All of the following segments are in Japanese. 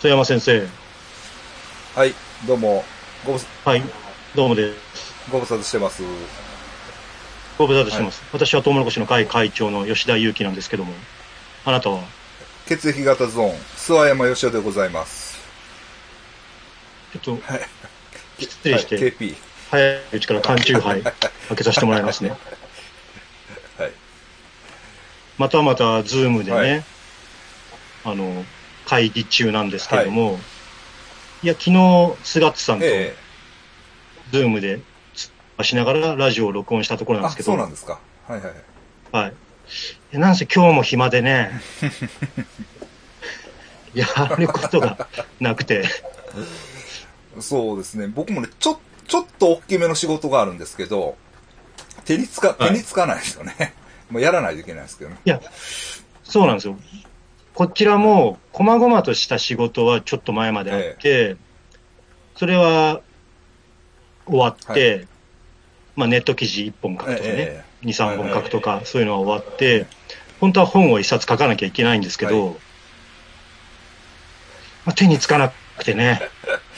曽山先生。はい、どうも、ご無はい。どうもです。ご無沙汰してます。ご無沙汰してます。私はトウモロコシの会会長の吉田祐樹なんですけども、あなたは、血液型ゾーン、諏訪山義雄でございます。ちょっと、はい。失礼して、はい、KP。早いうちから缶チューハイ開けさせてもらいますね。はい。またまた、ズームでね、はいあの、会議中なんですけども、い、や、昨日、菅津さんと、えズームで、しながらラジオを録音したところなんですけど、そうなんですか。はいはいはい。なんせ今日も暇でね、やることがなくて、そうですね。僕もね、ちょ、ちょっと大きめの仕事があるんですけど、手につか、はい手につかないですよね。もうやらないといけないですけどね。いや、そうなんですよ。こちらも、細々とした仕事はちょっと前まであって、それは終わって、はまあネット記事1本書くとかね、え2、3本書くとか、そういうのは終わって、本当は本を1冊書かなきゃいけないんですけど、はまあ、手につかなくてね、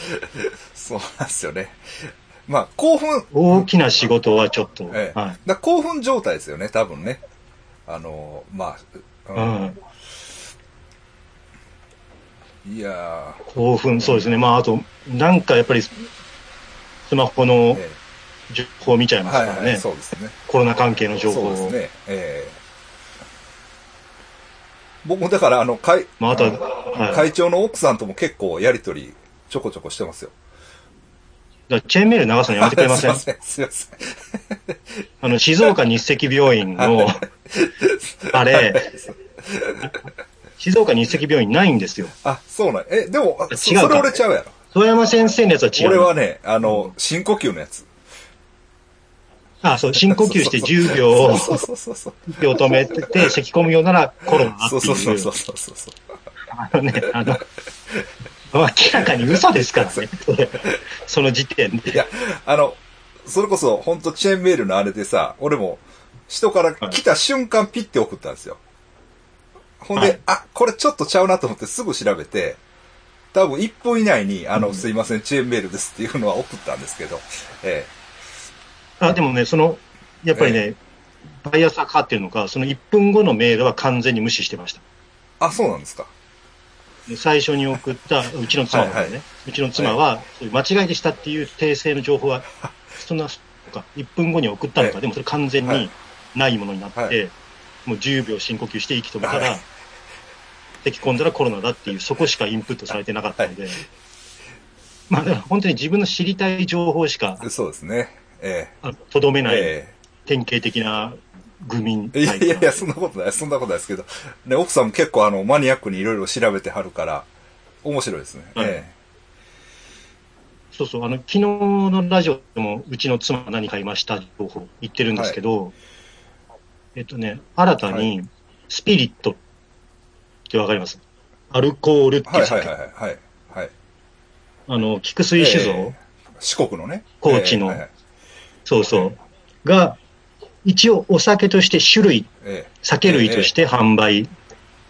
そうなんですよね。まあ、興奮、大きな仕事はちょっと、ええ。はい。興奮状態ですよね、多分ね。あの、まあ、うん、いや興奮、そうですね。まあ、あと、なんかやっぱり、スマホの情報を見ちゃいえますからね。はいはい、そうですね。コロナ関係の情報を。そうですね。ええ僕もだから、あの、会、まあ、あとは、い、会長の奥さんとも結構やりとり、ちょこちょこしてますよ。チェーンメール流すのやめてくれません？すいません、すいません。あの、静岡日赤病院の、あれ、静岡日赤病院ないんですよ。あ、そうなん。え、でも、あそ違うかそれ俺ちゃうやろ。曽山先生のやつは違う。俺はね、あの、深呼吸のやつ。あ、そう、深呼吸して10秒を、そうそうそうそう。10秒止めてて、咳込むようならコロナってそうそういう。そうそうそうそう。あのね、あの、明らかに嘘ですからね。その時点で。いや、あの、それこそ、ほんとチェーンメールのあれでさ、俺も、人から来た瞬間ピッて送ったんですよ。ほんで、はい。あ、これちょっとちゃうなと思ってすぐ調べて、多分1分以内に、あの、すいません、チェーンメールですっていうのは送ったんですけど、えあ、でもね、その、やっぱりね、バイアスがかかってるのか、その1分後のメールは完全に無視してました。えあ、そうなんですか。で最初に送った、うちの妻はね、はいはい。うちの妻は、そういう間違いでしたっていう訂正の情報は、そんな、か1分後に送ったのか、はいでもそれ完全はい。にないものになって、はいもう10秒深呼吸して息止めたはらい、咳込んだらコロナだっていう、そこしかインプットされてなかったので、まあ、だから本当に自分の知りたい情報しか、そうですね。えあとどめえない、え典型的な愚民えいやいやいや、そんなことない、そんなことないですけど、ね、奥さんも結構あの、マニアックにいろいろ調べてはるから、面白いですね。はい。えそうそう、あの、昨日のラジオでも、うちの妻が何買いました情報言ってるんですけど、えっとね、新たはに、スピリットってわかります？アルコールっていいう。酒、はいはいはい。はい。はい。あの、菊水酒造、ええ。四国のね。高知の。ええはいはい。そうそう、が、一応お酒として種類、え酒類として販売し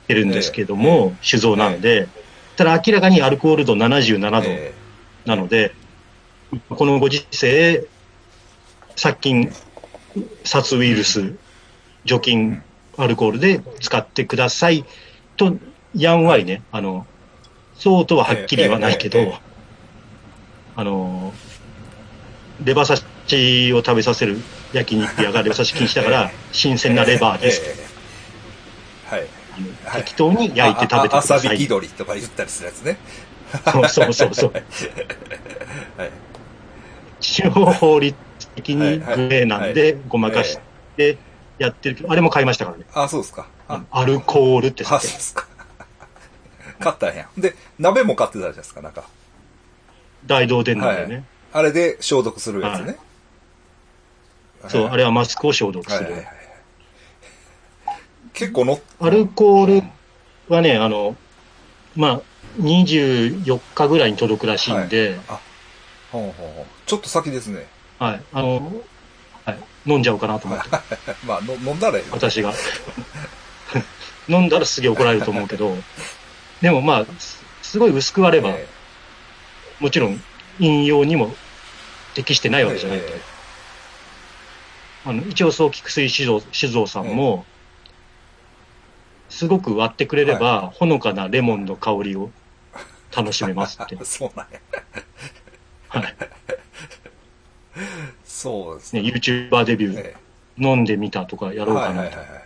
てるんですけども、酒造なんで、ただ明らかにアルコール度77度、えなので、このご時世、殺菌、殺ウイルス、除菌、アルコールで使ってくださいと、やんわりね、あの、そうとははっきり言わないけどええええ、あの、レバ刺しを食べさせる焼肉屋がレバ刺し禁止だから、新鮮なレバーです。ええはい。適当に焼いて食べてください。引き鳥とか言ったりするやつね。そうそうそうそう。はい。一応法律的にグレーなんでごまかしてやってるけど、あれも買いましたからね。あ、そうですか。あ、アルコールってあそうですか。買ったんや。で、鍋も買ってたじゃないですか、なんか。大道電なんでね。はいあれで消毒するやつね。そう、あれはマスクを消毒する。はいはいはい。結構の、アルコールはね、あの、まあ、24日ぐらいに届くらしいんで、あ、ほうほうほう。ちょっと先ですね。はい、あの、はい、飲んじゃおうかなと思って、まあ、の飲んだらいいよ。私が。飲んだらすげえ怒られると思うけど、でもまあ、すごい薄く割れば、えもちろん引用にも適してないわけじゃないと。えあの一応そう菊水酒造酒造さんも、すごく割ってくれれば、ほのかなレモンの香りを楽しめますってえ。そうなんや。はい。そうですね、YouTuber デビュー、え飲んでみたとかやえろうかなと。はいはいはいはい。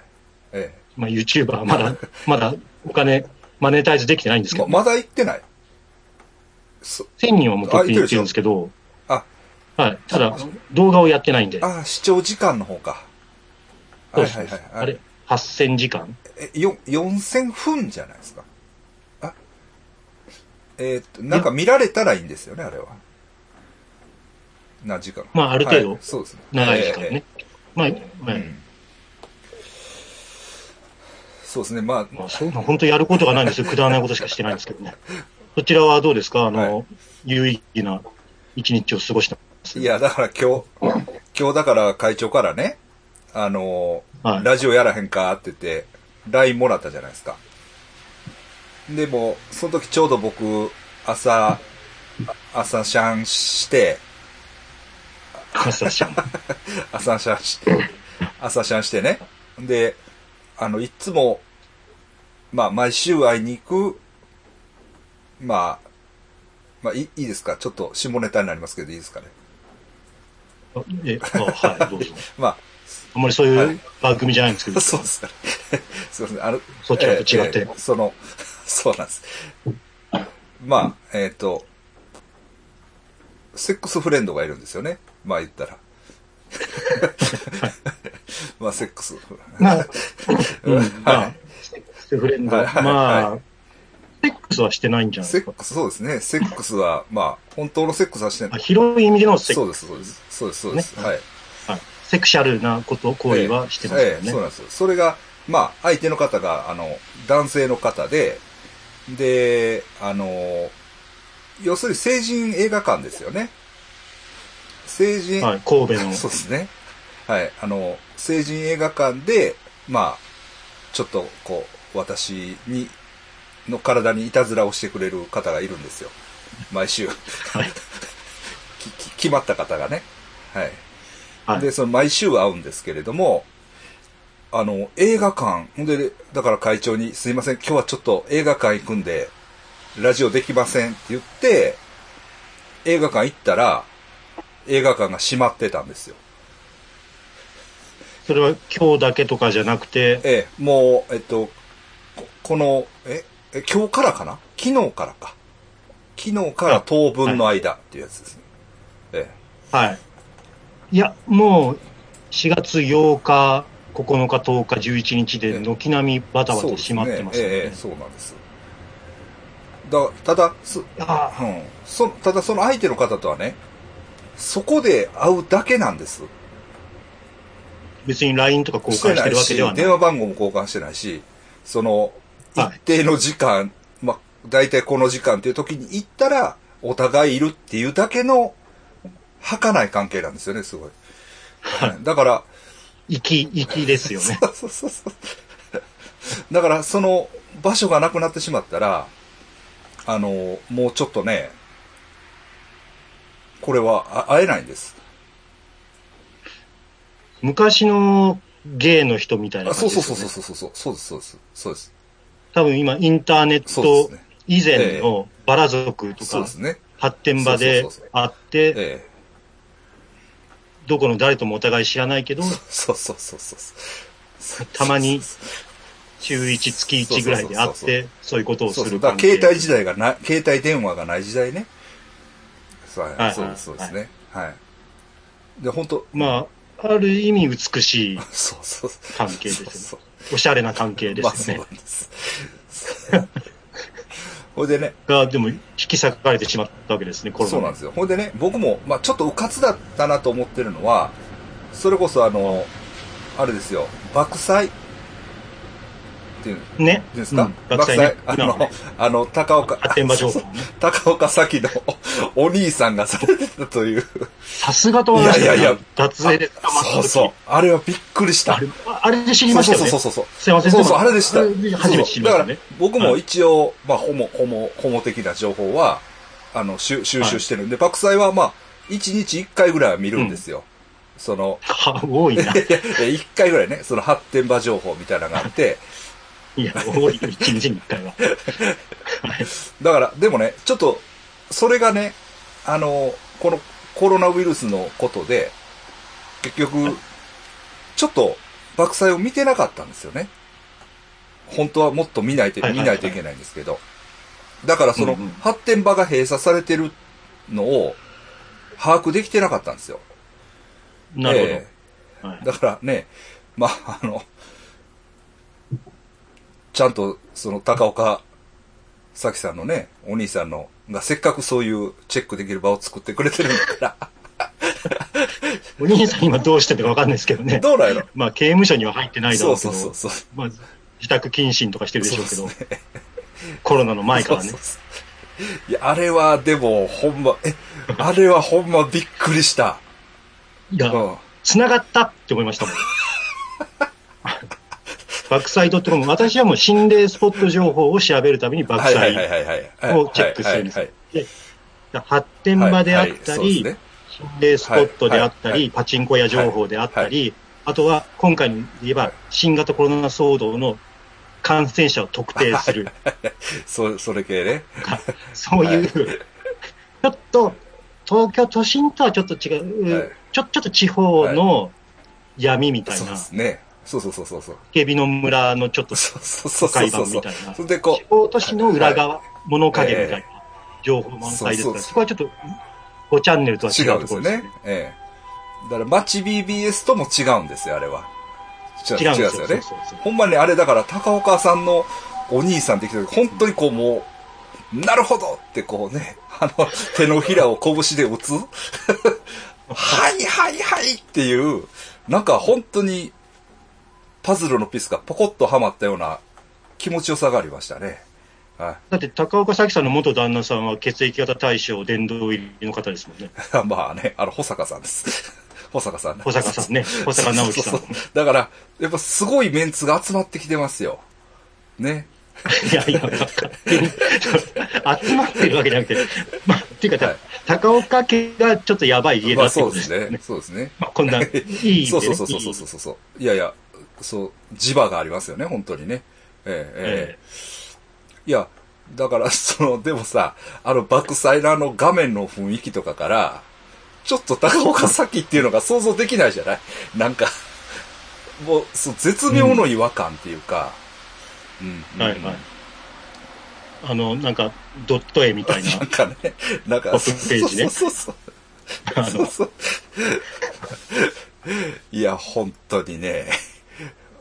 えまあ YouTuber はまだ、まだお金、マネタイズできてないんですえけど、ままだ行ってない？そ1000人はもう取っていってるんですけど、あ、はい。ただ、動画をやってないんで、あ、視聴時間の方か。はいはいはい。あれ、8000時間？え、よ、4000分じゃないですか？あ、えーっと、なんか見られたらいいんですよね、あれは。何時間まあある程度はいそうですね。長い時間ね。まあ、ええ。まあうんそうですね、まあ、まあ、そう、まあ、本当やることがないんですよ。くだらないことしかしてないんですけどね。そちらはどうですか？あの、は有意義な一日を過ごしたいや、だから今日、今日だから会長からね、あのーはいラジオやらへんかって言って、LINE もらったじゃないですか。でも、その時ちょうど僕、朝、朝シャンして、朝シャン。朝シャンして、朝シャンしてね。で、あの、いつも、まあ、毎週会いに行く、まあ、まあ、いいですか？ちょっと下ネタになりますけど、いいですかね？え、あはい、どうぞ。まあんまりそうはいいう番組じゃないんですけどあ、、そうですかね。すいません。あの、そちらと違ってええええその、そうなんです。まあ、えっ、と、セックスフレンドがいるんですよね。まあ言ったら。まあ、セックス。まあ、うん、セックスフレンド、はいはいまはあ、セックスはしてないんじゃないですか？セックス、そうですね。セックスは、まあ、本当のセックスはしてあない。広い意味でのセックそうです、そうです。そうです、そうです。ねはい。セクシャルなこと、行為はしてますよね。ええそうなんですよ。それが、まあ、相手の方が、あの、男性の方で、で、あの、要するに成人映画館ですよね。成人、はい、神戸の。そうですね。はい。あの、成人映画館で、まあ、ちょっと、こう、私に、の体にいたずらをしてくれる方がいるんですよ。毎週。はい。決まった方がね。はい。はい。で、その毎週会うんですけれども、あの、映画館、ほんで、だから会長に、すいません、今日はちょっと映画館行くんで、ラジオできませんって言って、映画館行ったら、映画館が閉まってたんですよ。それは今日だけとかじゃなくて、ええ、もう、えっと、ここの、え、え今日からかな？昨日からか。昨日から当分の間っていうやつですね。えはい。いや、もう、4月8日、9日、10日、11日で、軒並みバえ。タバタ閉まってますよね。ええええ、そうなんです。だ、ただ、す、あうん。そ、ただその相手の方とはね、そこで会うだけなんです。別に LINE とか交換してるわけではない。電話番号も交換してないし、その、はい一定の時間、まあ、大体この時間っていう時に行ったら、お互いいるっていうだけの、儚い関係なんですよね、すごい。はいだから、粋、粋ですよね。そうそうそう。だから、その場所がなくなってしまったら、あの、もうちょっとね、これはあ会えないんです。昔のゲイの人みたいなそうそうじですよね。そうそうそうそうそうです。そうです。多分今、インターネッそうトですね。以前のバラ族とかそうですね。発展場でそうそうそうそう会って、ええ。どこの誰ともお互い知らないけど、そうそうそうそう。たまに週1、月1ぐらいで会って、そういうことをすそうそう。るだから関係。携帯時代がな、携帯電話がない時代ね。そうはいはいそうです、そうですね。はい。で、本当まあ、ある意味美しいそうそう。関係ですよねそうおしゃれな関係でまあそうすよね。なんです。ほいでね、が、でも、引き裂かれてしまったわけですね、コロナそうなんですよ。ほいでね、僕も、まあちょっと迂闊だったなと思ってるのは、それこそあの、あれですよ、爆災っていう、ね。ですか、うん爆災ね。あのね、あの、高岡。高岡早のお兄さんがされてたという。さすがと思いましたいやいやいや脱税で捕まった時。そうそう。あれはびっくりしたあ。れ、あれで知りましたよね。そうそうそうそう。すいません。そうそう、あれでした。初めて知りましたねだから、僕も一応、まあ、ホモ、ホモ、ホモ的な情報は、あの、収収集してるんで、爆災はまあ、一日一回ぐらいは見るんですよ。その、は多いな。一回ぐらいね、その発展場情報みたいなのがあって、いや、多いよ、一日に一回は。はいだから、でもね、ちょっと、それがね、あの、このコロナウイルスのことで、結局、ちょっと、爆災を見てなかったんですよね。本当はもっと見ないと、見ないといけないんですけど。だからその発展場が閉鎖されてるのを、把握できてなかったんですよ。なるえほど。はいえだからね、まあ、あの、ちゃんと、その、高岡咲さんのね、お兄さんの、がせっかくそういうチェックできる場を作ってくれてるんだから、お兄さん今どうしてるかわかんないですけどね。どうなんやろ？まあ、刑務所には入ってないだろそううけど、そうそうそう。まあ、自宅謹慎とかしてるでしょうけど、そうですねコロナの前からねそう。そうそういや、あれはでも、ほんま、え、あれはほんまびっくりした。いやう、ん。繋がったって思いましたもん。バックサイドっても私はもう心霊スポット情報を調べるためにバックサイ。をチェックするんです。で発展場であったり、心霊スポットであったり、パチンコ屋情報であったり、あとは今回で言えば新型コロナ騒動の感染者を特定する。そ、それ系ね。そういう、ちょっと東京都心とはちょっと違う、はいちょちょっと地方の闇みたいそうな、ですね。そうそうそうそうそう。警備の村のちょっとそうそうそうそうそう版みたいな。それでこ地方都市の裏側、物陰みたいな情報満載ですから、そうそうそこはちょっと5チャンネルとう、は違違うんですよねうところですね。。ええ。だから、街 BBS とも違うんですよ、あれは。違うんですよ。ね。そうそうそうほんまにあれだから、高岡さんのお兄さんって来た時、本当にこうもう、なるほどってこうね、あの、手のひらを拳で打つ はいはいはいっていう、なんか本当に、パズルのピースがポコッとはまったような気持ちよさがありましたね。はだって高岡早紀さんの元旦那さんは血液型大賞殿堂入りの方ですもんね。い。まあね、あの、保坂さんです。保坂さん。保坂さんね保坂直樹さん そうそうそうだから、やっぱすごいメンツが集まってきてますよ。ね。いやいや、集まってるわけじゃなくて、まあ、っていうか、はい高岡家がちょっとやばい家まあだってそうですねことですよね。。そうですね。まあ、こんな、いいね。そうそうそうそうそうそうそう。いやいや、そう、磁場がありますよね、本当にね。ええええいや、だから、その、でもさ、あの、バックサイダーの画面の雰囲気とかから、ちょっと高岡咲っていうのが想像できないじゃない？なんか、もう、そう、絶妙の違和感っていうか、うん。ええはいはい。あの、なんか、ドット絵みたいななん。かね、なんか、トップページねそうそうそう。そうそう。いや、本当にね、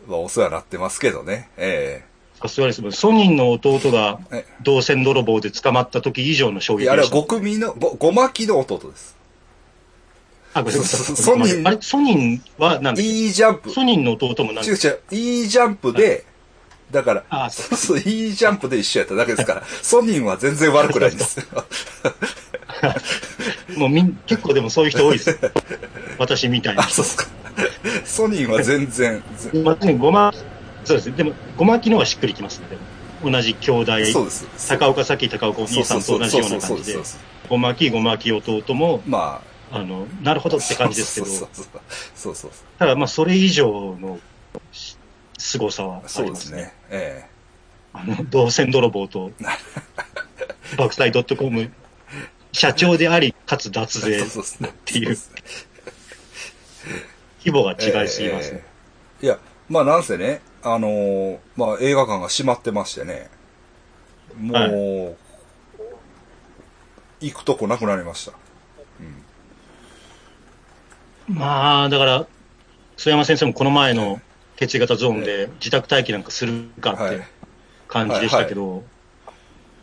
まあ、お世話になってますけどね。えさすがです。ソニンの弟がえ銅線泥棒で捕まった時以上の衝えいや、あれは撃でした。ご組の、ご、ごまきの弟です。あ、ごめんなさいそソニンあれ、ソニンは何だっけ？いいジャンプ。ソニンの弟も何違う違う、いいジャンプで、だから、あそうそう、いいジャンプで一緒やっただけですから、ソニンは全然悪くないんですよ。もうみん、結構でもそういう人多いです。私みたいなあ、。そうっすか。ソニンは全然、ぜまあね、ごま、そうですね。でも、ごまきの方がしっくりきますね。同じ兄弟、そうです。高岡咲高岡お兄さんと同じような感じでそうそうそうそうそう、ごまき、ごまき弟も、まあ、あの、なるほどって感じですけど、そうそうそうそうそうただまあ、それ以上のし凄さはあそうりますね。ですね。えあの、銅線泥棒と、バクサイドットコム、社長であり、かつ脱え税 っていう。規模が違いすぎますね。ええいや、まあなんせね、あのーまあ映画館が閉まってましてね、もう、はい。行くとこなくなりました。まあ、だから、須山先生もこの前の血液型ゾーンで自宅待機なんかするかはい。って感じでしたけど、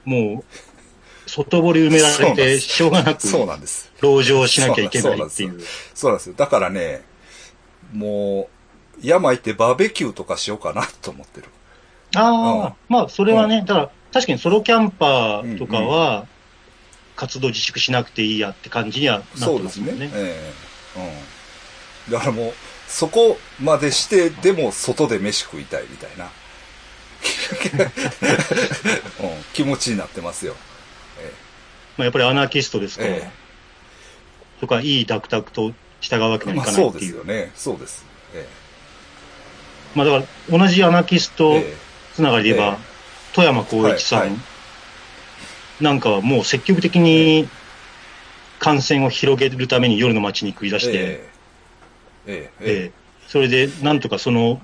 もう、外堀埋められて、しょうがなく、そうなんです。籠城しなきゃいけないっていう。そうなんですよ。だからね、もう、山行ってバーベキューとかしようかなと思ってる。ああ、まあ、それはね、だから、確かにソロキャンパーとかは、活動自粛しなくていいやって感じにはなってそうでね。ますすもんね。ええだからもう、そこまでして、でも外で飯食いたいみたいな、うん、気持ちになってますよ。まあ、やっぱりアナーキストですか。ら、え。そこはいいダクタクと従うわけえにはいまあそうでかないっていう。すよね。そうです。えまあだから、同じアナーキスえトえつながりで言えば、え富山光一さん、なんかはもう積極的に感染を広げるために夜の街に繰り出して、ええ。ええ。ええ。それでなんとかその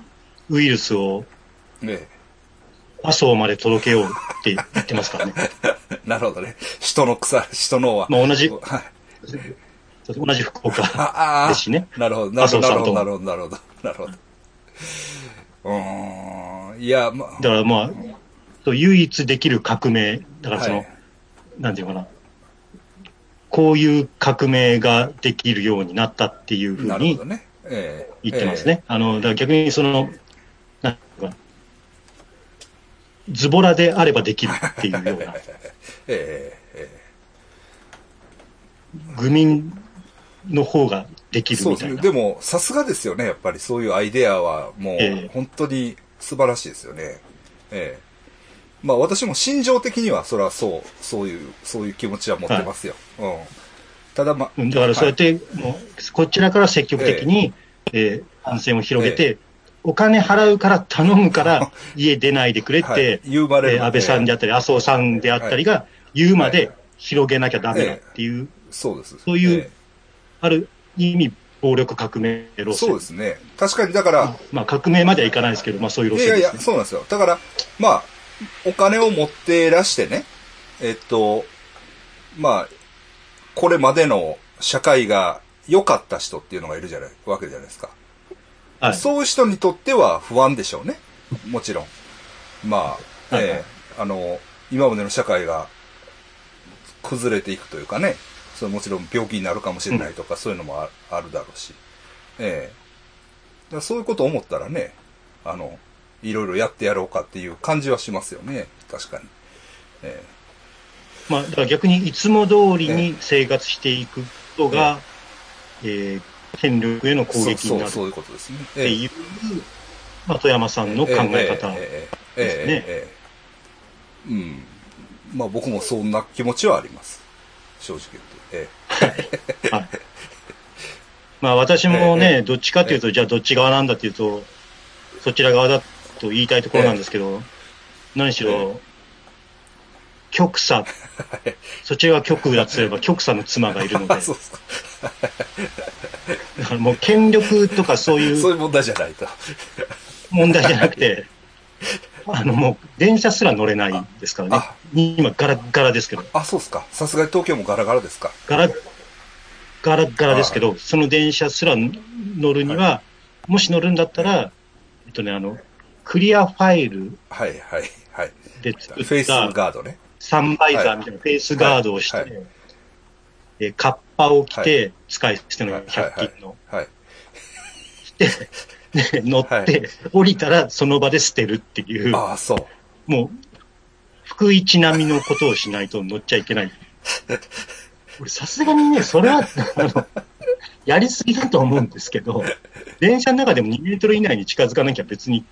ウイルスをえ。麻生まで届けようって言ってますからね。えなるほどね。人の草、人のは。まあ同じはい。同じ福岡ああですしね。なるほど、なるほど、なるほど、なるほど、なるほど、なるほど。うーん、いや、まだからまあ、唯一できる革命、だからその、はいなんていうのかな、こういう革命ができるようになったっていうふうになるほどね。ええ言ってますね。あの、だから逆にその、なんていうかなズボラであればできるっていうような、ええええ。え愚民の方ができ。るみたいな。でも、さすがですよね、やっぱりそういうアイデアは、もええ。う、本当に素晴らしいですよね。ええ。まあ私も心情的には、それはそう、そういう、そういう気持ちは持ってますよ。うん。ただまあ、うんだからそうやっはい。て、もうこちらから積極的に、えー感染を広げて、えお金払うから頼むから家出ないでくれって、はい。言うまでえー安倍さんであったり、麻生さんであったりが言うまはで広げなきゃダメだっていう、そうです。そういうえある意味、暴力革命え路線。そうですね。確かに、だから、まあ革命まではいかないですけど、まあそういういやいや、路線です、ね。そうなんですよ。だから、まあ、お金を持ってらしてね、えっと、まあ、これまでの社会が良かった人っていうのがいるじゃない、わけじゃないですか。はい。そういう人にとっては不安でしょうね。もちろん。まあ、はいええあの、今までの社会が崩れていくというかね、それもちろん病気になるかもしれないとか、そういうのもあるだろうし、ええー、そういうこと思ったらね、あの、いろいろやってやろうかっていう感じはしますよね、確かに。えー、まあ、だから逆にいつも通りに生活していくことが、えー、えー、権力への攻撃になるそういうことですね。っていう、まあ、富山さんの考え方ですね。うん。まあ僕もそんな気持ちはあります。正直言って。えはい。まあ私もえね、どっちかというと、じゃあどっち側なんだっていうと、そちら側だと言いたいところなんですけど、何しろ、極左、そちらが極右だとすれば 極左の妻がいるので。え、そうですか。だからもう権力とかそういう そういう問題じゃないと。問題じゃなくて、あのもう電車すら乗れないですからねあ。今ガラッガラですけど、あ、そうですか。さすがに東京もガラガラですか。ガラッガラッガラですけど、その電車すら乗るには、もし乗るんだったら、えっとね、あの、クリアファイルはいはいはい。で作っフェイスたガードね。サンバイザーみたいなフェイスガードをして、はいはいえーカッパを着はて、使い捨てのはい100均の。はい。で、乗って、はい降りたらその場で捨てるっていう、ああ、そう。もう、福一並みのことをしないと乗っちゃいけない。俺、さすがにね、それは、あの、やりすぎだと思うんですけど、電車の中でも2メートル以内に近づかなきゃ別に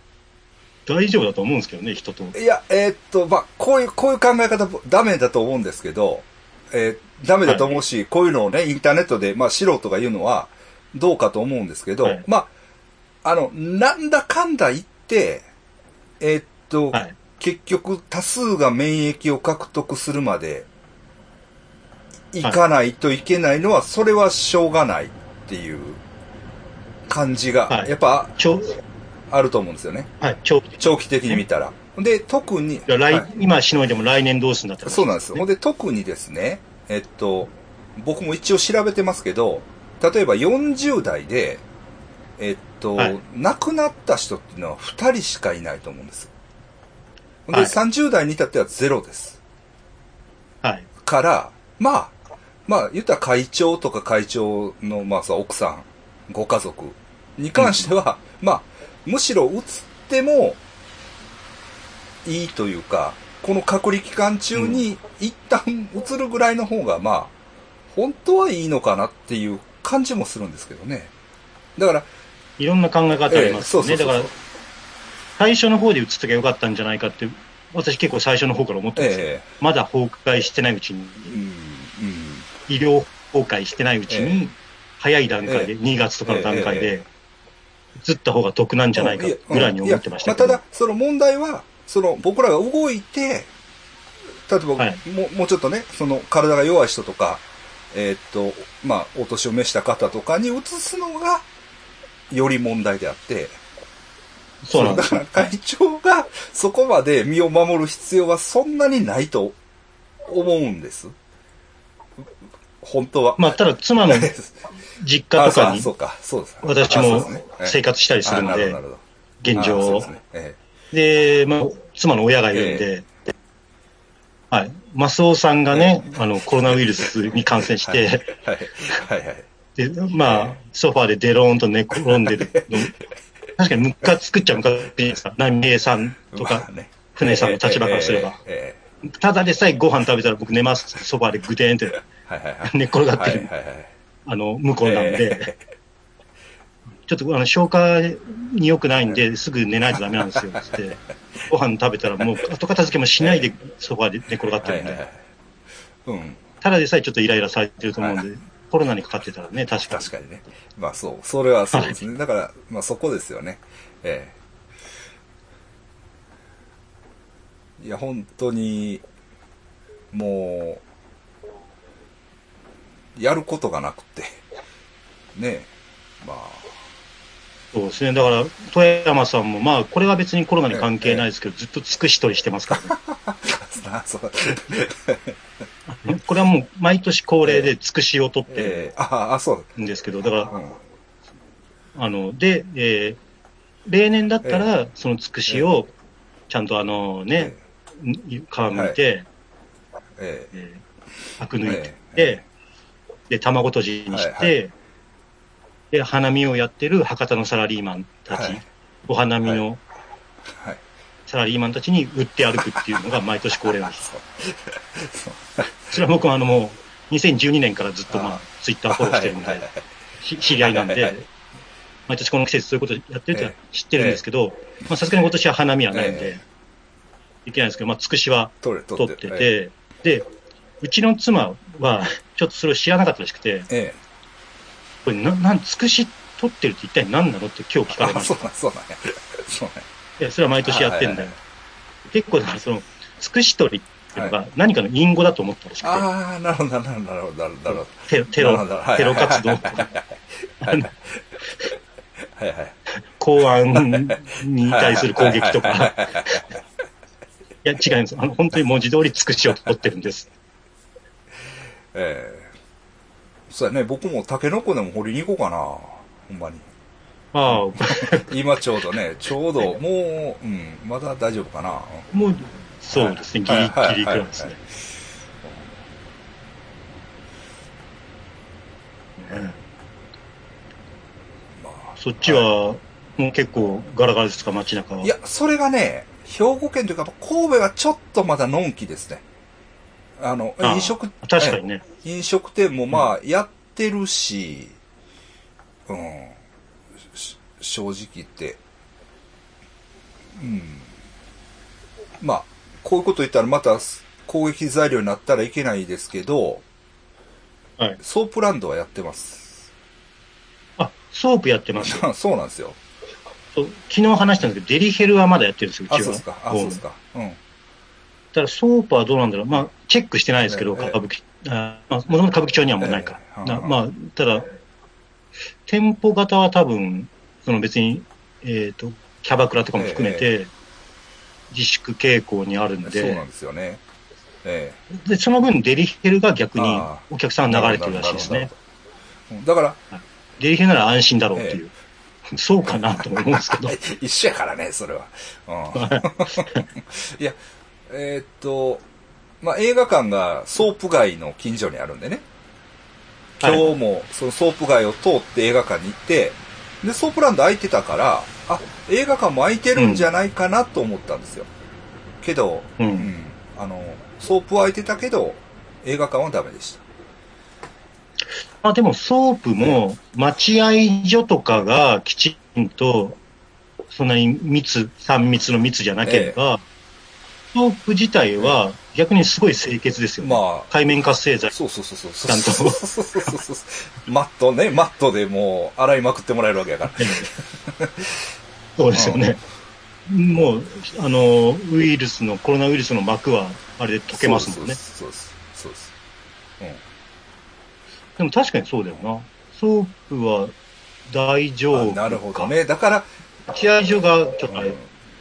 大丈夫だと思うんですけどね、人と。いや、えーっと、まあ、こういう、こういう考え方、ダメだと思うんですけど、えーダメだと思うし、こういうのをね、インターネットで、まあ、素人が言うのは、どうかと思うんですけど、はいまあ、あの、なんだかんだ言って、えーっと、はい。結局、多数が免疫を獲得するまで、いかないといけないのは、それはしょうがないっていう感じが、はいやっぱ長、あると思うんですよね。はい、長期的長期的に見たら。で、特に、今しのいでも来年どうするんだって話そうなんですよ。ほんで、特にですね、えっと、僕も一応調べてますけど、例えば40代で、えっと、はい亡くなった人っていうのは2人しかいないと思うんです。で、はい30代に至ってはゼロです。はい。から、まあ、まあ、言ったら会長とか会長の、まあさ、奥さん、ご家族に関しては、まあ、むしろ移ってもいいというか、この隔離期間中に一旦移るぐらいの方が、まあ、本当はいいのかなっていう感じもするんですけどね。だから、いろんな考え方ありますよね。だから、最初の方で映っときゃよかったんじゃないかって、私結構最初の方から思ってますよ。えまだ崩壊してないうちに。医療崩壊してないうちに、え早い段階で、え2月とかの段階ええで、映った方が得なんじゃないかぐらいに思ってましたまあ、ただ、その問題は、その僕らが動いて、例えば、はい。もうもうちょっとね、その体が弱い人とか、えーっと、まあ、お年を召した方とかに移すのが、より問題であって、そうなんですよだから会長がそこまで身を守る必要はそんなにないと思うんです。本当は。まあ、ただ妻の 実家とかにあそうか、そうです。私も生活したりするので現状でまあ、妻の親がいるんで、はい。マスオさんがね、あの、コロナウイルスに感染して、えはい。はいはい。で、まあ、ソファーでデローンと寝転んでるの。確かにムカつくっちゃムカつくじゃないですか。波平さんとか船さんの立場からすれば。ええただでさえご飯食べたら僕寝ます。ソファーでグデーンってええはいはいはい。寝っ転がってる、はいはいはい。あの、向こうなんで、えちょっとあの消化に良くないんで、すぐ寝ないとダメなんですよ、つって。ご飯食べたらもう後片付けもしないでソファーで寝転がってるんでえはいはいは。い。うん。ただでさえちょっとイライラされてると思うんで、コロナにかかってたらね、確かに。確かにね。まあそう。それはそうですね。だから、まあそこですよね。ええいや、本当に、もう、やることがなくて。ねえ。まあ。そうですね。だから、富山さんも、まあ、これは別にコロナに関係ないですけど、ずっと尽くし取りしてますからあ そうね。これはもう、毎年恒例で尽くしを取ってええ。ああ、そう。るんですけど、だから、うん。あの、で、えー例年だったら、その尽くしを、ちゃんとあのね、皮むいて、ええ。えーアク抜いて、えで、卵とじにして、はいで、花見をやってる博多のサラリーマンたち、はい。お花見のはい。サラリーマンたちに売って歩くっていうのが毎年恒例なんです。それは僕はあのもう、2012年からずっとまああ、ツイッターフォローしてるんで知り合いなんで、毎年この季節そういうことやってるってえ知ってるんですけど、まあさすがに今年は花見はないんえで、いけないんですけど、まあ、つくしは取っててて、で、うちの妻は、ちょっとそれを知らなかったらしくて、ええ。これな、なん、つくし取ってるって一体何なのって今日聞かれあ、ました。そうなん、そうなんや。そうなんや。いや、それは毎年やってんだよはいはい。結構、その、つくし取りっていうのが何かの隠語だと思ったらしくて、ああ、なるほど、なるほど、なるほど、なるほど。テロ、テロ活動、はいはい。公安に対する攻撃とか。いや、違うんです。あの、本当に文字通りつくしを取ってるんです。ええそうやね、僕もタケノコでも掘りに行こうかな。ほんまに。ああ、今ちょうどね、ちょうど、もう、うん、まだ大丈夫かな。もう、そうですね、ギリはいはいギリくらいですね。ねまそっちは、もう結構ガラガラですか、街中は。あ、いや、それがね、兵庫県というか、神戸はちょっとまだのんきですね。あの、ああ飲食、確かにね。飲食店もまあ、やってるし、うん、し正直言って、うん。まあ、こういうこと言ったらまた攻撃材料になったらいけないですけど、はい。ソープランドはやってます。あ、ソープやってますよ。そうなんですよ。昨日話したんですけど、デリヘルはまだやってるんですよ、うあ、ちは。そうですか。あ、こそうですか。うん。ただ、ソープはどうなんだろう。まあ、チェックしてないですけど、ええ歌舞伎、あまあ、もともと歌舞伎町にはもうないから。ええなまあ、ただ、店舗型は多分、その別に、えっ、と、キャバクラとかも含めて、自粛傾向にあるんでそうなん、ですよね。えで、その分デリヘルが逆にあお客さんが流れてるらしいですね。だから、デリヘルなら安心だろうっていう。そうかなと思うんですけど。一緒やからね、それは。うん、いや、えーっと、まあ、映画館がソープ街の近所にあるんでね。今日もそのソープ街を通って映画館に行って、で、ソープランド開いてたから、あ、映画館も開いてるんじゃないかなと思ったんですよ。けど、うんあの、ソープは開いてたけど、映画館はダメでした。まあでもソープも待合所とかがきちんと、そんなに密、3密の密じゃなければ、ソープ自体は逆にすごい清潔ですよね。まあ界面活性剤。そうそうそうそう。ちゃんとそうそうそうそうそう。マットね、マットでもう洗いまくってもらえるわけやから。そうですよね。もう、あの、ウイルスの、コロナウイルスの膜は、あれで溶けますもんね。そうです。そうです。でも確かにそうだよな。ソープは大丈うん。夫なるほど。ね。だから、待合所がちょっとあれ、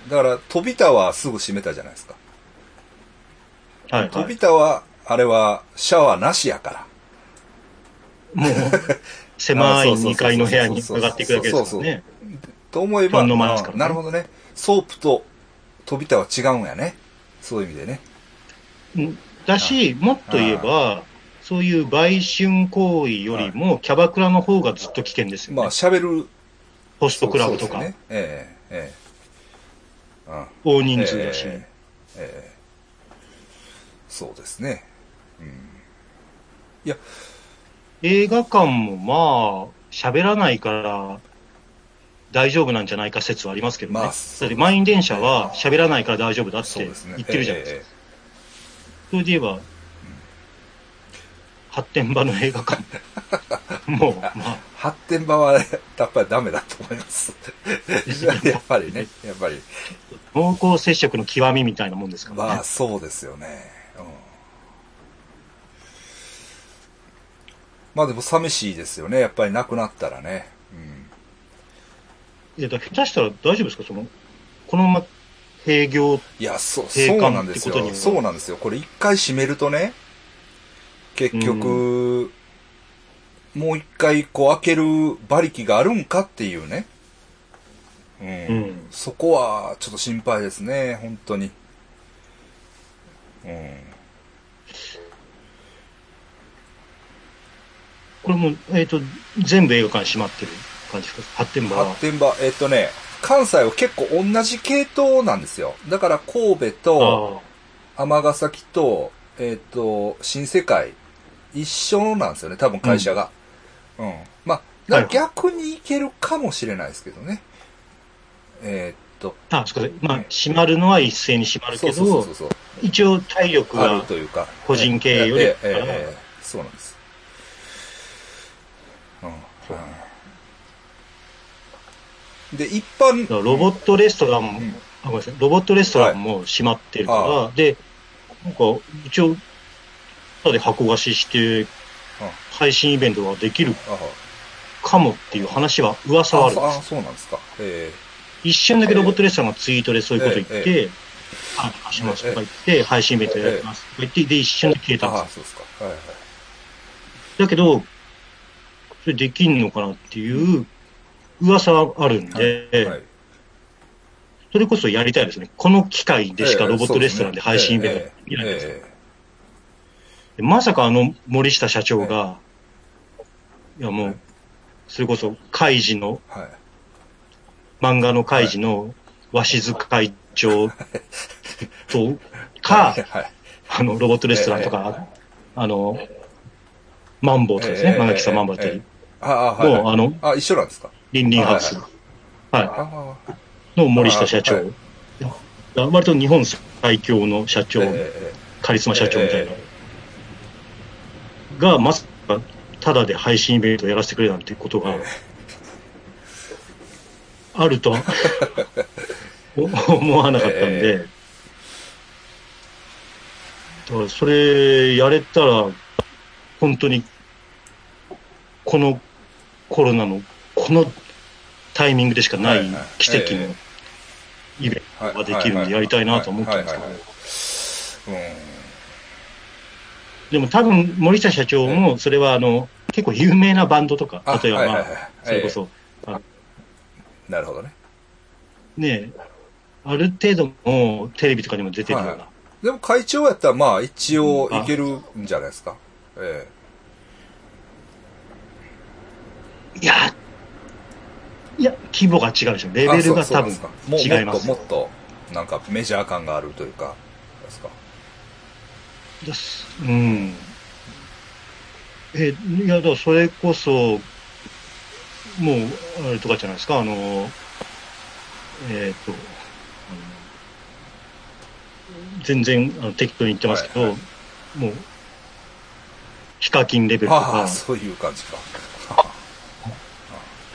だから、飛び田はすぐ閉めたじゃないですか。はい、はい飛び。田は、あれは、シャワーなしやから。もう、狭い2階の部屋に上がっていくだけですね。と思えば、ファンの前ですからねなるほどね。ソープと飛び田は違うんやね。そういう意味でね。うんだし、もっと言えば、そういう売春行為よりも、キャバクラの方がずっと危険ですよね。まあ、喋る。ホストクラブとか、ね。ええ、ええ。うん。大人数だし。ええええそうですね。うん。いや、映画館もまあ、喋らないから、大丈夫なんじゃないか説はありますけどね。まあだって満員電車は喋らないから大丈夫だって。言ってるじゃないですか。ええそれで言えば、発展場の映画館 も、まあ、発展場はやっぱりダメだと思います。やっぱりね、やっぱり。濃厚接触の極みみたいなもんですからね。まあ、そうですよね。うん。まあでも寂しいですよね。やっぱり亡くなったらね。うん。いや、だ下手したら大丈夫ですか？その、このまま閉業、いや、そう、そうなんですよ。そうなんですよ。これ一回閉めるとね、結局、もう一回こう開ける馬力があるんかっていうね。うん。うんそこはちょっと心配ですね、本当に。うん。これも、えっ、と、全部映画館閉まってる感じですか？発展場は発。展場、えっとね、関西は結構同じ系統なんですよ。だから神戸とあ尼崎と、えっと、新世界、一緒なんですよね、多分会社が。うん。まあ、だから逆に行けるかもしれないですけどね。えっと、あ、あ、そうか。まあ、閉まるのは一斉に閉まるけどそうそうそう、そう。一応体力あるがというか。個人経営よりええええええそうなんです。うん。うん、で、一般、ロボットレストランも、うんあごめんなさい、ロボットレストランも閉まってるから、はで、なんか、一応、ただで箱貸しして、配信イベントができるあかもっていう話は、噂はあるんあ、あです。そうなんですか。え一瞬だけロボットレストランがツイートでそういうこと言っえて、あ、貸しますとか言って、配信イベントやりますとか言って、で、一瞬で消えたんです。そうですか。はいはい。だけど、それできんのかなっていう噂はあるんで、はい。それこそやりたいですね。この機会でしかロボットレストランで配信イベントええ見ないです。えでまさかあの森下社長が、いやもう、それこそ、カイジの、えはい。漫画のカイジの鷲津会長と、かはい、はい。あの、ロボットレストランとか、あの、マンボウとかですね、ええ。漫画喫茶マンボウだったりええ、ああ、はい。はい。もう？あの、あ、一緒なんですか？リンリンハウス、はい、の森下社長。割と日本最強の社長、カリスマ社長みたいな。え。が、まさか、ただで配信イベントをやらせてくれなんてことが、あるとはお 思わなかったんえで、だからそれやれたら、本当に、このコロナの、このタイミングでしかない奇跡のイベンえトができるんでやりたいなと思ってますけど。でも多分森下社長もそれはあの結構有名なバンドとかあ例えばまあそれこそ。なるほどね。ねある程度もテレビとかにも出てるようはいなでも会長やったら、まあ、一応いけるんじゃないですか。えいやいや規模が違うでしょ。レえベルが多分違います。もっと、もっと、なんかメジャー感があるというか、ですか。です。うん。え、いや、だそれこそ、もう、あれとかじゃないですか、あの、えっ、と、あの全然あの適当に言ってますけど、はいはい。もう、ヒカキンレベルとあか。あ、、そういう感じか。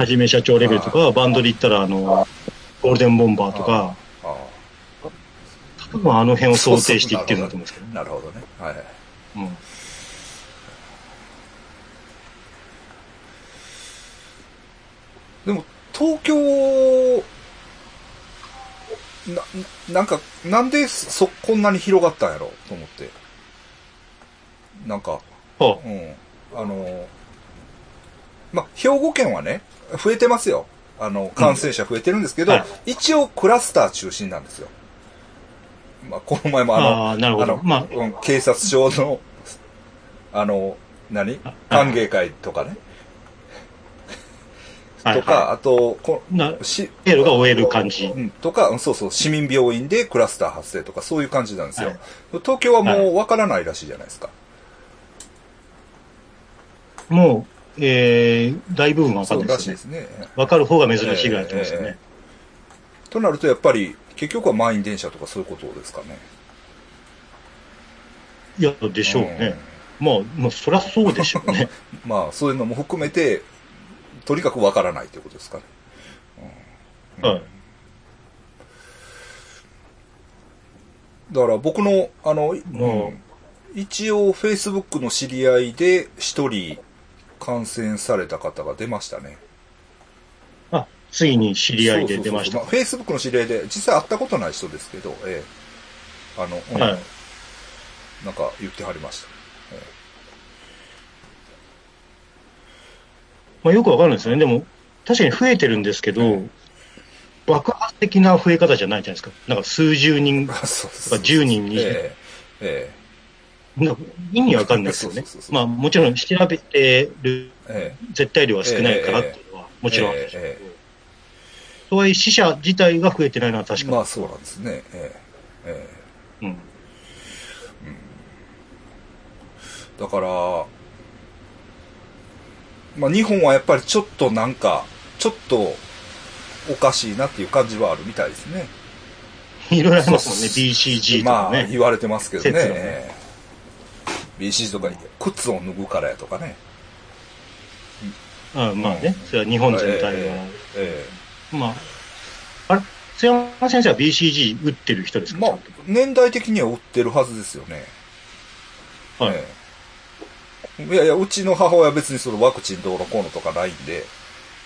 はじめ社長レベルとか、バンドで言ったら、あの、ゴールデンボンバーとか、ああ。多分あの辺を想定していってるんだと思うんですけどね。なるほどね。はいはい。うんでも、東京、な、なんか、なんでそ、こんなに広がったんやろと思って。なんか、はうん。あの、ま、兵庫県はね、増えてますよ。あの、感染者増えてるんですけど、うんはい一応クラスター中心なんですよ。まあ、この前もあの、ああの、まあうん警察署の、あの、何？あ歓迎会とかね。はいとか、はあと、こし、経路が終える感じ。うん、とか、うんそうそう、市民病院でクラスター発生とか、そういう感じなんですよ。はい東京はもうわからないらしいじゃないですか。もう、えー、大部分わかそうんですよねね。わかる方が珍しいぐらいだと思うんですよね。となると、やっぱり、結局は満員電車とかそういうことですかね。いや、でしょうね。まあ、まあ、そりゃそうでしょうね。まあ、そういうのも含めて、とにかくわからないということですかね。はい。だから僕の、あの、もうん一応、Facebook の知り合いで一人感染された方が出ましたね。あ、ついに知り合いで出ました。そうそうそうまあ Facebook の知り合いで、実際会ったことない人ですけど、ええあの、うんはい。なんか言ってはりました。まあ、よくわかるんですよね。でも、確かに増えてるんですけど、爆発的な増え方じゃないじゃないですか。なんか数十人、あそうですとか10人、20人。えええなんか 意味わかんないですよねまあ、もちろん調べてるええ絶対量は少ないからっていうのは、もちろんあるでしょうとはいえ死者自体が増えてないのはえ確かに。まあそうなんですね。えええうん。えだから、まあ日本はやっぱりちょっとなんか、ちょっとおかしいなっていう感じはあるみたいですね。いろいろありますもんね。BCG とまあかね。言われてますけどね。ねええ BCG とか靴を脱ぐからやとかね。あまあね。それは日本全体が。えええまあ、あれ？津山先生は BCG 打ってる人ですか？えまあ年代的には売ってるはずですよね。はい。ええいやいや、うちの母親は別にそのワクチンどうのこうのとかないんで、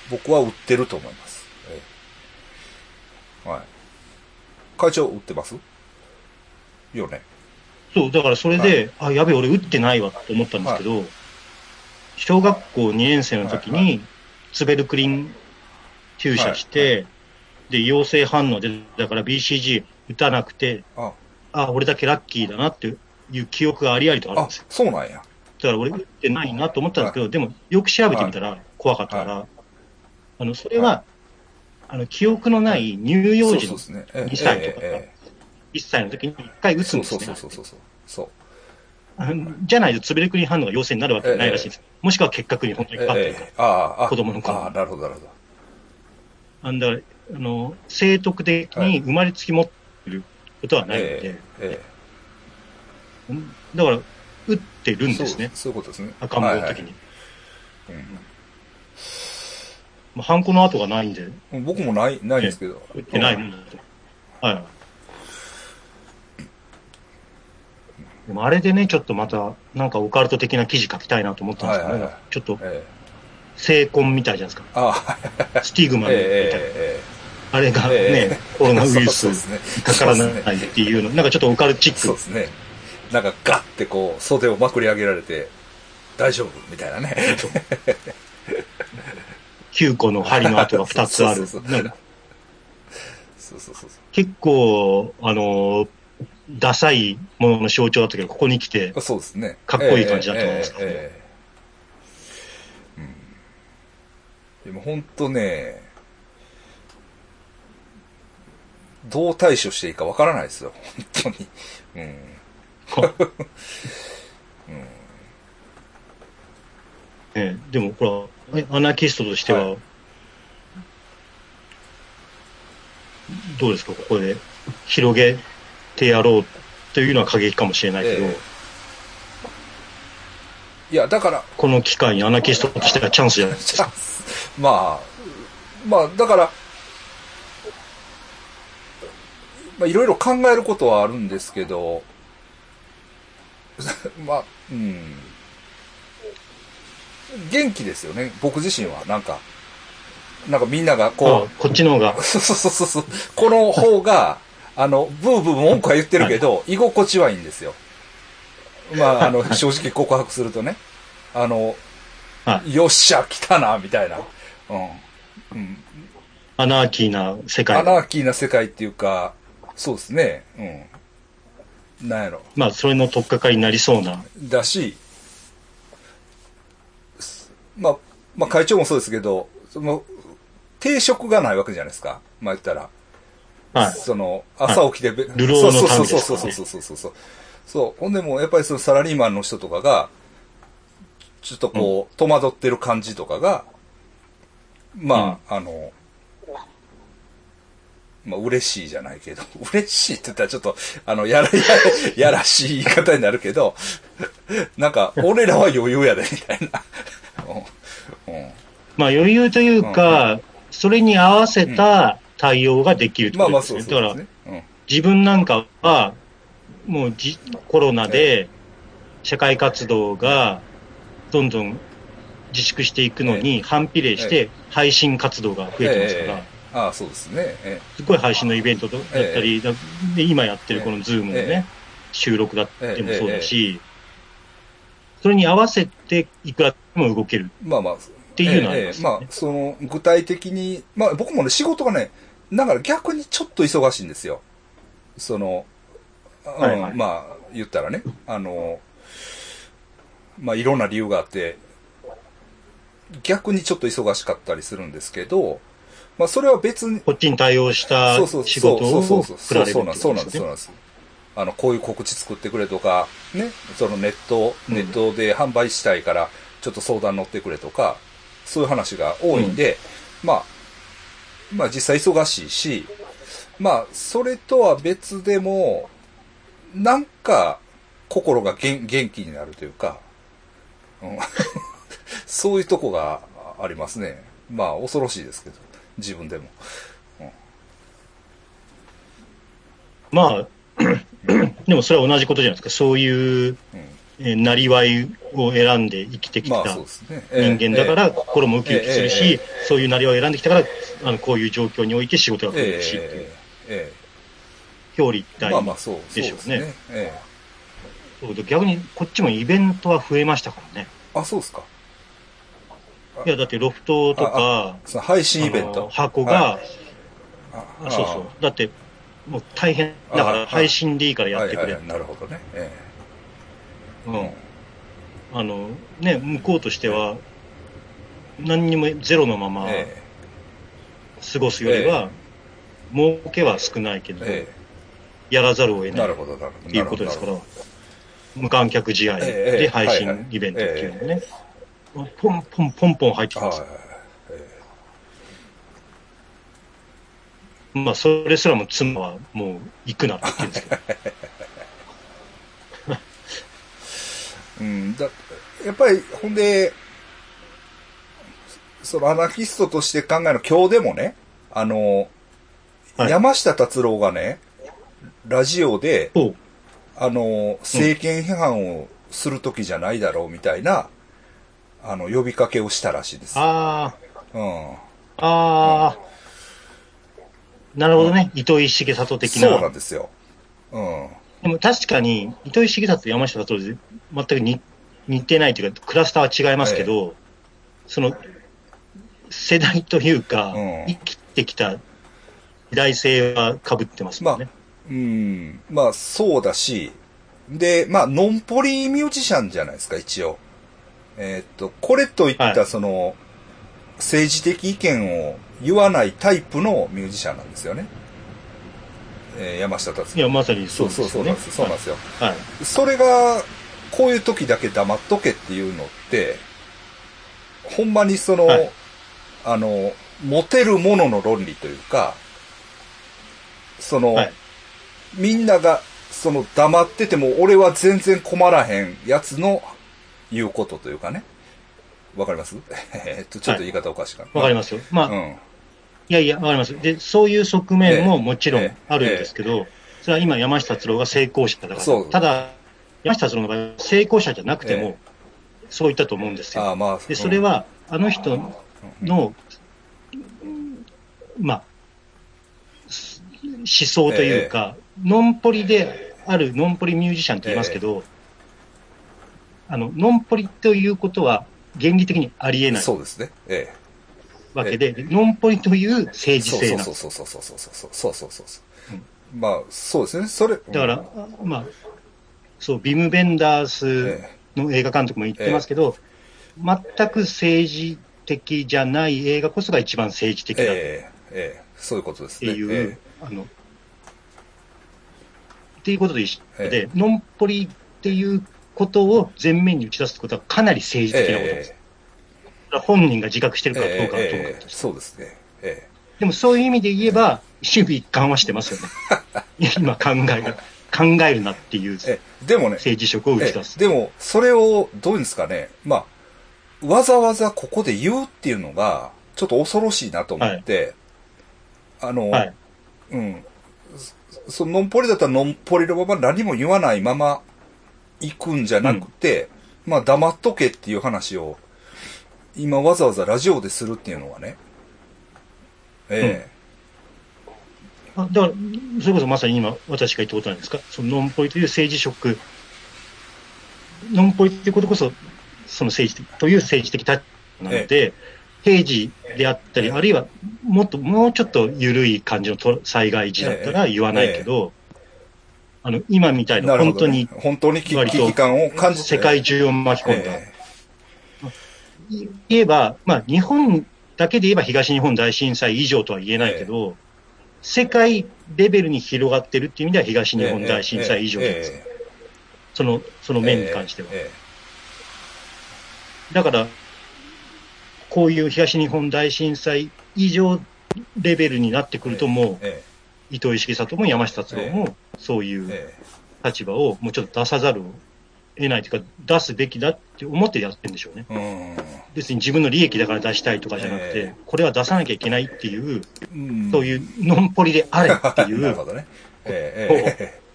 僕は売ってると思います。ええはい。会長売ってます？よね。そう、だからそれで、あ、やべえ、俺打ってないわと思ったんですけど、小学校2年生の時はいに、ツベルクリン注射して、で、陽性反応で、だから BCG 打たなくて、あ、あ、俺だけラッキーだなっていう記憶がありありとあるんあですよ。、そうなんや。だから俺打ってないなと思ったんですけど、でもよく調べてみたら怖かったから、あの、それは、あの、記憶のない乳幼児のそうそうですね。ええ2歳とかええ1歳の時に1回ええそうそう打つんですね。そうそうそう。そう。あのじゃないとツベルクリン反応が陽性になるわけないらしいんです。もしくは結核に本当にかかってるから。ええああ、あ子供の頃ああ、なるほど、なるほど。あんだからあの、生徳的に生まれつき持ってることはないので、えええだから、打ってるえんですね。そうそういうことですね。赤ん坊の時に。はいはいまあ、ハンコの跡がないんで、うん僕もない、ないんですけど。打ってないもんだと。はい。でもあれでね、ちょっとまた、なんかオカルト的な記事書きたいなと思ったんですけど、はいはいはい。ちょっと、え成婚みたいじゃないですか。ああ、スティグマみたいな。ええあれがね、ええ。コロナウイルスにかからないっていうの、なんかちょっとオカルチック。そうですね。なんかガッてこう、袖をまくり上げられて、大丈夫みたいなね。9個の針の跡が2つある。そうそう。そうそう。結構、あの、ダサいものの象徴だったけど、ここに来てそう。、ですね。かっこいい感じだと思いますええええええうん。でも本当ね、どう対処していいかわからないですよ。本当に。うん。ええでも、ほら、えアナキストとしては、はどうですか、ここで広げてやろうというのは過激かもしれないけど、えいや、だから、この機会にアナキストとしてはチャンスじゃないですか。まあ、まあ、だから、まあ、いろいろ考えることはあるんですけど、まあ、うん。元気ですよね、僕自身は。なんか、なんかみんながこあこっちの方がう、そうそうそうそう、この方が、あの、ブーブー文句は言ってるけど、居心地はいいんですよ。まあ、あの、正直告白するとね。あの、はよっしゃ、来たな、みたいな。うん。うん。アナーキーな世界アナーキーな世界っていうか、そうですね。うん。なんやろ。まあ、それの取っかかりになりそうな。だし、すまあ、まあ会長もそうですけど、その、定職がないわけじゃないですか。まあ言ったら。はい。その、朝起きてべ、流浪の民そうですからねそうそうそうそうそうそう。そう。ほんでも、やっぱりそのサラリーマンの人とかが、ちょっとこう、戸惑ってる感じとかが、まあ、あの、まあ、嬉しいじゃないけど、嬉しいって言ったらちょっと、あの、やら、やら、やらしい言い方になるけど、なんか、俺らは余裕やで、みたいな。うんうんまあ、余裕というか、それに合わせた対応ができるってことですね。だからそうそうです、ね。うん。自分なんかは、もうじコロナで社会活動がどんどん自粛していくのに反比例して配信活動が増えてますから、ええああ、そうですね。えすごい配信のイベントだったり、だで今やってるこのズームのえ。えね、収録だってもそうだし、それに合わせていくらでも動けるえまあまあ、っっていうのはありますまあその、具体的に、まあ僕もね、仕事がね、だから逆にちょっと忙しいんですよ。その、うんはいはいまあ、言ったらね、あの、まあいろんな理由があって、逆にちょっと忙しかったりするんですけど、まあそれは別に、こっちに対応したそうそう仕事をそうそう振られるってそうそうなんです。そうなんです。あの、こういう告知作ってくれとか、ね、そのネット、うんネットで販売したいから、ちょっと相談乗ってくれとか、そういう話が多いんで、まあ、まあ実際忙しいし、まあ、それとは別でも、なんか、心が元元気になるというか、うん、そういうとこがありますね。まあ、恐ろしいですけど、自分でも。まあ、でもそれは同じことじゃないですか。そういう、うんえーなりわいを選んで生きてきた。人間だから心もウキウキするしえ、そういうなりわいを選んできたから、あの、こういう状況において仕事が増えええるしっていう、ええ表裏一体でしょうね逆にこっちもイベントは増えましたからね。あ、そうですか。いや、だってロフトとあか、配信イベント。箱が、はああそうそう。だって、もう大変だかあら配信でいいからやってくれ。なるほどね。えうん。あの、ね、向こうとしては、何にもゼロのままええ。過ごすよりは、儲けは少ないけど、えやらざるを得えないっなるほど、なるほど。ていうことですからなるほ、無観客試合ええで配はいはい。信イベントっていうのがね、ポンポンポンポン入ってきます。まあ、それすらも妻はもう行くなって言ってるんですけど、うん、だやっぱり、ほんで、そのアナキストとして考える今日でもね、あの、はい山下達郎がね、ラジオで、あの、政権批判をする時じゃないだろうみたいな、あの、呼びかけをしたらしいです。あうん。あ、ああ、なるほどね、糸井重里的な。そうなんですよ。うん。でも確かに、糸井重里と山下達郎で全く似似てないというか、クラスターは違いますけど、その、世代というか、うん生きてきた時代性は被ってますもんね。うん。まあ、そうだし、で、まあ、ノンポリミュージシャンじゃないですか、一応。えーっと、これといった、はいその、政治的意見を言わないタイプのミュージシャンなんですよね。えー山下達いや、まさにそそううですよね。そうそうなんです。そうなんですよ。はい。それが、こういう時だけ黙っとけっていうのって、ほんまにその、はいあの、モテるものの論理というか、その、はいみんなが、その黙ってても俺は全然困らへんやつの言うことというかね。わかります？えっと、ちょっと言い方おかしいかな。わかりますよ。まあ、いうん。やいや、わかります。で、そういう側面もええもちろんあるんですけど、それは今山下達郎が成功者だから。そうただ、山下達郎の場合は成功者じゃなくてもええ、そう言ったと思うんですよ。ああ、まあ。で、それは、あの人の、まあ、す思想というか、ノンポリであるノンポリミュージシャンって言いますけど、あの、ノンポリということは原理的にありえうん、ないそうですね。えわけで、でノンポリという政え。治性なんです。そうそうそうそうそうそうそうそうそうそう。まあ、そうですね。それ。だから、まあ、そう、ビム・ベンダースえの映画監督も言ってますけど、全く政治的じゃない映画こそが一番政治的え、だっええ、ええ、そういうことですね。ていう、えあの、っていうことで一緒で、え。ノンポリっていうことを前面に打ち出すことはかなり政治え的なことです。え本人が自覚してるかどうえかはともかくそうですね。えでもそういう意味で言えば、守備一貫はしてますよね。今考えが、考えるなっていうえ、えでもね、政治色を打ちえ出す。でも、それを、どういうんですかね、まあ、わざわざここで言うっていうのが、ちょっと恐ろしいなと思って、あの、はい。うん。そそのノンポリだったらノンポリのまま何も言わないまま行くんじゃなくて、まあ黙っとけっていう話を、今わざわざラジオでするっていうのはね、えあだから、それこそまさに今、私が言ったことなんですか、そのノンポリという政治色、ノンポリということこそ、その政治的という政治的立場なので、平時であったり、あるいはもっと、もうちょっと緩い感じのと災害時だったら言わないけど、あの、今みたえいな本当に本当に危機感を感じて。世界中を巻き込んだ。え言えば、まあ、日本だけで言えば東日本大震災以上とは言えないけど、世界レベルに広がってるっていう意味では東え日本大震災以上です。えその、そのえ面に関しては。えだから、こういう東日本大震災以上レベルになってくると、もう、え伊藤石木里も山下達郎も、そうえいうえ。立場をもうちょっと出さざるを得ないというか、出すべきだって思ってやってるんでしょうね。え別に自分の利益だから出したいとかじゃなくて、ええ。これは出さなきゃいけないっていう、うん。そういうノンポリであれっていなるう、ほどね。えええ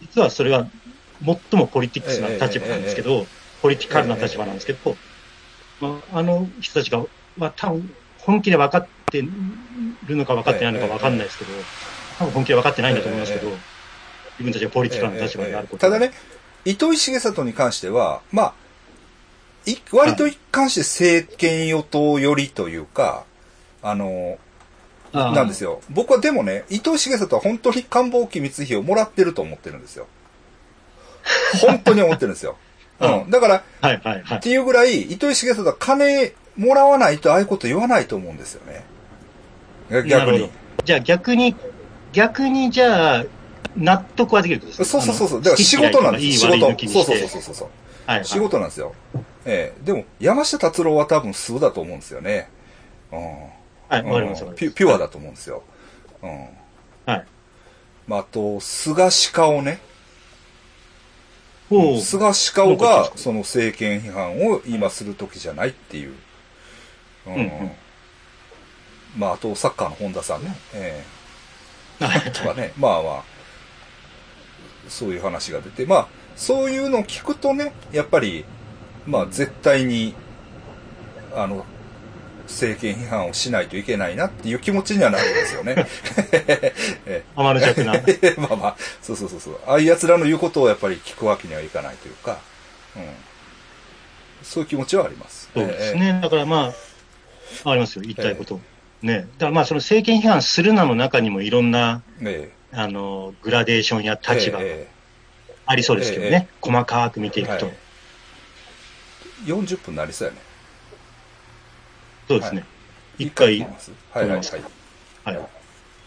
実はそれは最もポリティックスな立場なんですけど、ポリティカルな立場なんですけど、まあ、あの人たちが、まあ、多分本気で分かってるのか分かってないのか分かんないですけど、多分本気で分かってないんだと思いますけど、ええ。自分たちがポリティカルな立場になること。ただね、糸井重里に関しては、まあ、い割と一貫して政権与党寄りというか、あの、なんですよ。僕はでもね、糸井重里は本当に官房機密費をもらってると思ってるんですよ。本当に思ってるんですよ。うん。だから、はいはいはいっ。ていうぐらい、糸井重里は金もらわないとああいうこと言わないと思うんですよね。逆に。じゃあ逆に、逆にじゃあ、納得はできるってことですそうかそうそうそう。だから仕事なんですよ。仕事。そうそうそうそうそう。はいはい仕事なんですよ。ええでも、山下達郎は多分素だと思うんですよね。うん。はい、わかりますうんわかります。ピュピュアだと思うんですよ。うん。はい。まあ、あと、菅鹿尾ね。菅鹿尾が、その政権批判を今する時じゃないっていう。うん。うんうんまあ、あと、サッカーの本田さんね。えはいえとかね。まあまあ、そういう話が出て、まあ、そういうのを聞くとね、やっぱり、まあ、絶対に、あの、政権批判をしないといけないなっていう気持ちにはなるんですよね。え天の弱な。え まあまあ、そうそうそうそう。ああいう奴らの言うことをやっぱり聞くわけにはいかないというか、うん。そういう気持ちはあります。そうですえね。だからまあ、ありますよ、言いたいこと。ね。だからまあ、その政権批判するなの中にもいろんな、ええあの、グラデーションや立場がえありそうですけどえね。細かく見ていくと。はいえ40分になりそうやね。そうですね。はい一回はいはいはい。はい。